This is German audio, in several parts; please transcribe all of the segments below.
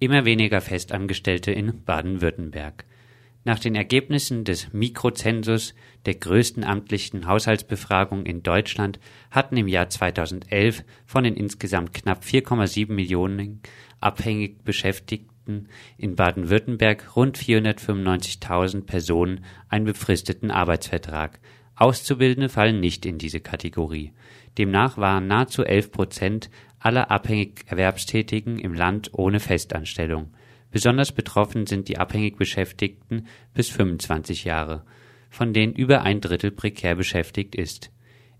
immer weniger Festangestellte in Baden-Württemberg. Nach den Ergebnissen des Mikrozensus, der größten amtlichen Haushaltsbefragung in Deutschland, hatten im Jahr 2011 von den insgesamt knapp 4,7 Millionen abhängig Beschäftigten in Baden-Württemberg rund 495.000 Personen einen befristeten Arbeitsvertrag. Auszubildende fallen nicht in diese Kategorie. Demnach waren nahezu 11 Prozent aller abhängig Erwerbstätigen im Land ohne Festanstellung. Besonders betroffen sind die abhängig Beschäftigten bis 25 Jahre, von denen über ein Drittel prekär beschäftigt ist.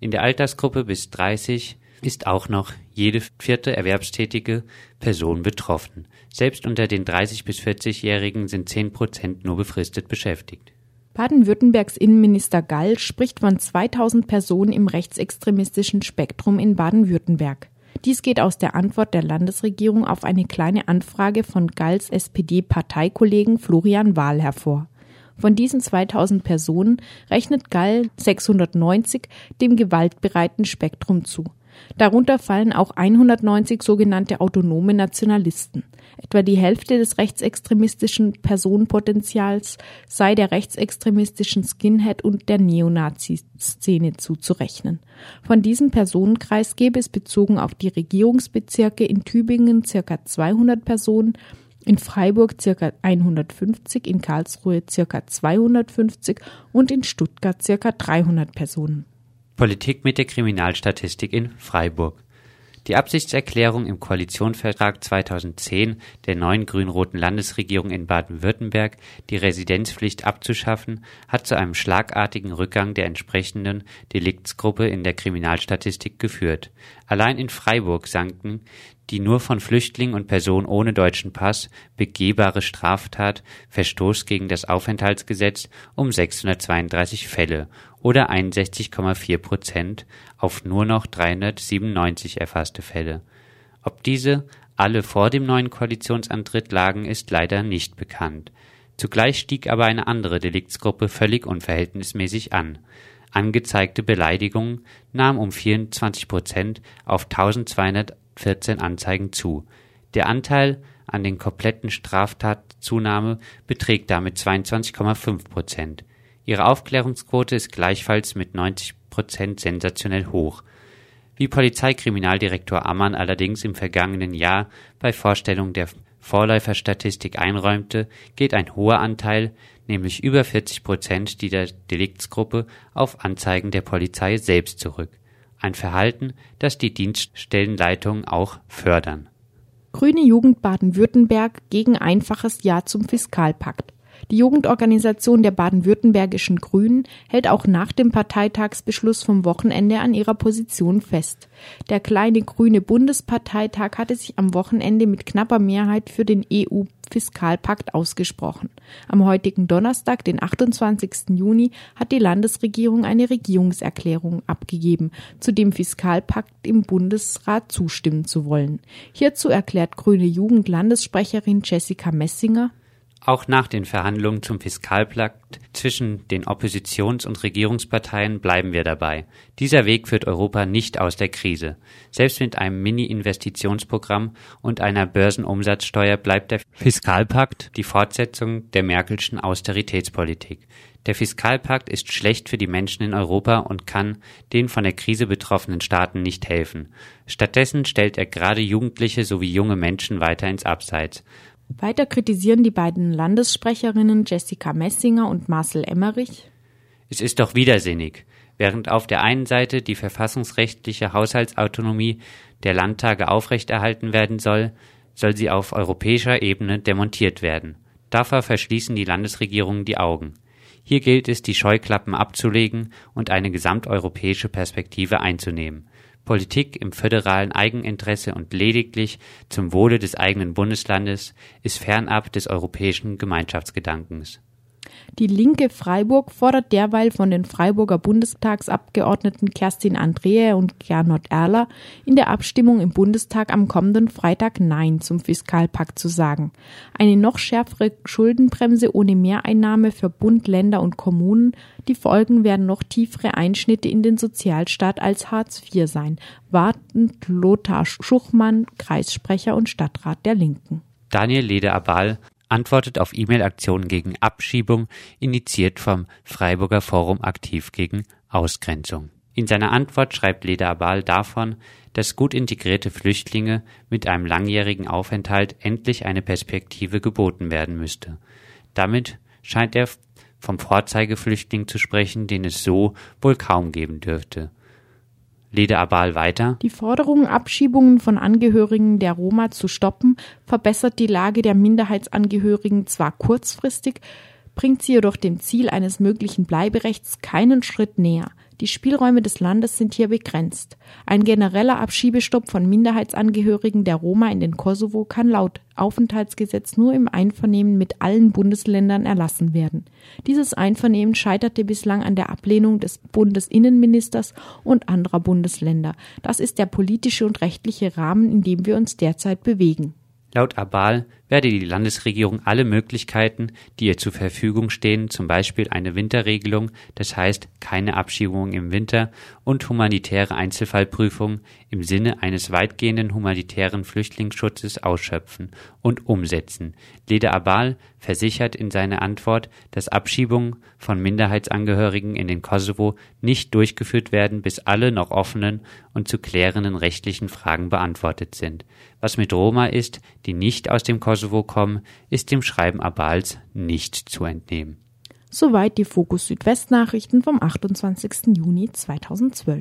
In der Altersgruppe bis 30 ist auch noch jede vierte erwerbstätige Person betroffen. Selbst unter den 30 bis 40-Jährigen sind 10 Prozent nur befristet beschäftigt. Baden-Württembergs Innenminister Gall spricht von 2000 Personen im rechtsextremistischen Spektrum in Baden-Württemberg. Dies geht aus der Antwort der Landesregierung auf eine kleine Anfrage von Galls SPD-Parteikollegen Florian Wahl hervor. Von diesen 2000 Personen rechnet Gall 690 dem gewaltbereiten Spektrum zu. Darunter fallen auch 190 sogenannte autonome Nationalisten. Etwa die Hälfte des rechtsextremistischen Personenpotenzials sei der rechtsextremistischen Skinhead und der Neonazi-Szene zuzurechnen. Von diesem Personenkreis gäbe es bezogen auf die Regierungsbezirke in Tübingen circa 200 Personen, in Freiburg circa 150, in Karlsruhe circa 250 und in Stuttgart circa 300 Personen. Politik mit der Kriminalstatistik in Freiburg. Die Absichtserklärung im Koalitionsvertrag 2010 der neuen grün-roten Landesregierung in Baden-Württemberg, die Residenzpflicht abzuschaffen, hat zu einem schlagartigen Rückgang der entsprechenden Deliktsgruppe in der Kriminalstatistik geführt. Allein in Freiburg sanken die nur von Flüchtlingen und Personen ohne deutschen Pass begehbare Straftat Verstoß gegen das Aufenthaltsgesetz um 632 Fälle oder 61,4 Prozent auf nur noch 397 erfasste Fälle. Ob diese alle vor dem neuen Koalitionsantritt lagen, ist leider nicht bekannt. Zugleich stieg aber eine andere Deliktsgruppe völlig unverhältnismäßig an. Angezeigte Beleidigungen nahmen um 24 Prozent auf 1200 14 Anzeigen zu. Der Anteil an den kompletten Straftatzunahme beträgt damit 22,5 Prozent. Ihre Aufklärungsquote ist gleichfalls mit 90 Prozent sensationell hoch. Wie Polizeikriminaldirektor Ammann allerdings im vergangenen Jahr bei Vorstellung der Vorläuferstatistik einräumte, geht ein hoher Anteil, nämlich über 40 Prozent dieser Deliktsgruppe, auf Anzeigen der Polizei selbst zurück ein Verhalten, das die Dienststellenleitungen auch fördern. Grüne Jugend Baden-Württemberg gegen einfaches Ja zum Fiskalpakt. Die Jugendorganisation der baden-württembergischen Grünen hält auch nach dem Parteitagsbeschluss vom Wochenende an ihrer Position fest. Der kleine grüne Bundesparteitag hatte sich am Wochenende mit knapper Mehrheit für den EU-Fiskalpakt ausgesprochen. Am heutigen Donnerstag, den 28. Juni, hat die Landesregierung eine Regierungserklärung abgegeben, zu dem Fiskalpakt im Bundesrat zustimmen zu wollen. Hierzu erklärt grüne Jugendlandessprecherin Jessica Messinger, auch nach den Verhandlungen zum Fiskalpakt zwischen den Oppositions- und Regierungsparteien bleiben wir dabei. Dieser Weg führt Europa nicht aus der Krise. Selbst mit einem Mini-Investitionsprogramm und einer Börsenumsatzsteuer bleibt der Fiskalpakt die Fortsetzung der Merkelschen Austeritätspolitik. Der Fiskalpakt ist schlecht für die Menschen in Europa und kann den von der Krise betroffenen Staaten nicht helfen. Stattdessen stellt er gerade Jugendliche sowie junge Menschen weiter ins Abseits. Weiter kritisieren die beiden Landessprecherinnen Jessica Messinger und Marcel Emmerich. Es ist doch widersinnig. Während auf der einen Seite die verfassungsrechtliche Haushaltsautonomie der Landtage aufrechterhalten werden soll, soll sie auf europäischer Ebene demontiert werden. Davor verschließen die Landesregierungen die Augen. Hier gilt es, die Scheuklappen abzulegen und eine gesamteuropäische Perspektive einzunehmen. Politik im föderalen Eigeninteresse und lediglich zum Wohle des eigenen Bundeslandes ist fernab des europäischen Gemeinschaftsgedankens die Linke Freiburg fordert derweil von den Freiburger Bundestagsabgeordneten Kerstin Andrea und Gernot Erler in der Abstimmung im Bundestag am kommenden Freitag Nein zum Fiskalpakt zu sagen. Eine noch schärfere Schuldenbremse ohne Mehreinnahme für Bund, Länder und Kommunen. Die Folgen werden noch tiefere Einschnitte in den Sozialstaat als Hartz IV sein, wartend Lothar Schuchmann, Kreissprecher und Stadtrat der Linken. Daniel Leder-Abal antwortet auf E-Mail-Aktionen gegen Abschiebung, initiiert vom Freiburger Forum aktiv gegen Ausgrenzung. In seiner Antwort schreibt Leda Abal davon, dass gut integrierte Flüchtlinge mit einem langjährigen Aufenthalt endlich eine Perspektive geboten werden müsste. Damit scheint er vom Vorzeigeflüchtling zu sprechen, den es so wohl kaum geben dürfte. Lede Abal weiter. Die Forderung, Abschiebungen von Angehörigen der Roma zu stoppen, verbessert die Lage der Minderheitsangehörigen zwar kurzfristig, bringt sie jedoch dem Ziel eines möglichen Bleiberechts keinen Schritt näher. Die Spielräume des Landes sind hier begrenzt. Ein genereller Abschiebestopp von Minderheitsangehörigen der Roma in den Kosovo kann laut Aufenthaltsgesetz nur im Einvernehmen mit allen Bundesländern erlassen werden. Dieses Einvernehmen scheiterte bislang an der Ablehnung des Bundesinnenministers und anderer Bundesländer. Das ist der politische und rechtliche Rahmen, in dem wir uns derzeit bewegen. Laut Abal werde die Landesregierung alle Möglichkeiten, die ihr zur Verfügung stehen, zum Beispiel eine Winterregelung, das heißt keine Abschiebung im Winter und humanitäre Einzelfallprüfungen im Sinne eines weitgehenden humanitären Flüchtlingsschutzes ausschöpfen und umsetzen. Lede Abal versichert in seiner Antwort, dass Abschiebungen von Minderheitsangehörigen in den Kosovo nicht durchgeführt werden, bis alle noch offenen und zu klärenden rechtlichen Fragen beantwortet sind. Was mit Roma ist, die nicht aus dem Kosovo kommen, ist dem Schreiben Abals nicht zu entnehmen. Soweit die Fokus Südwest Nachrichten vom 28. Juni 2012.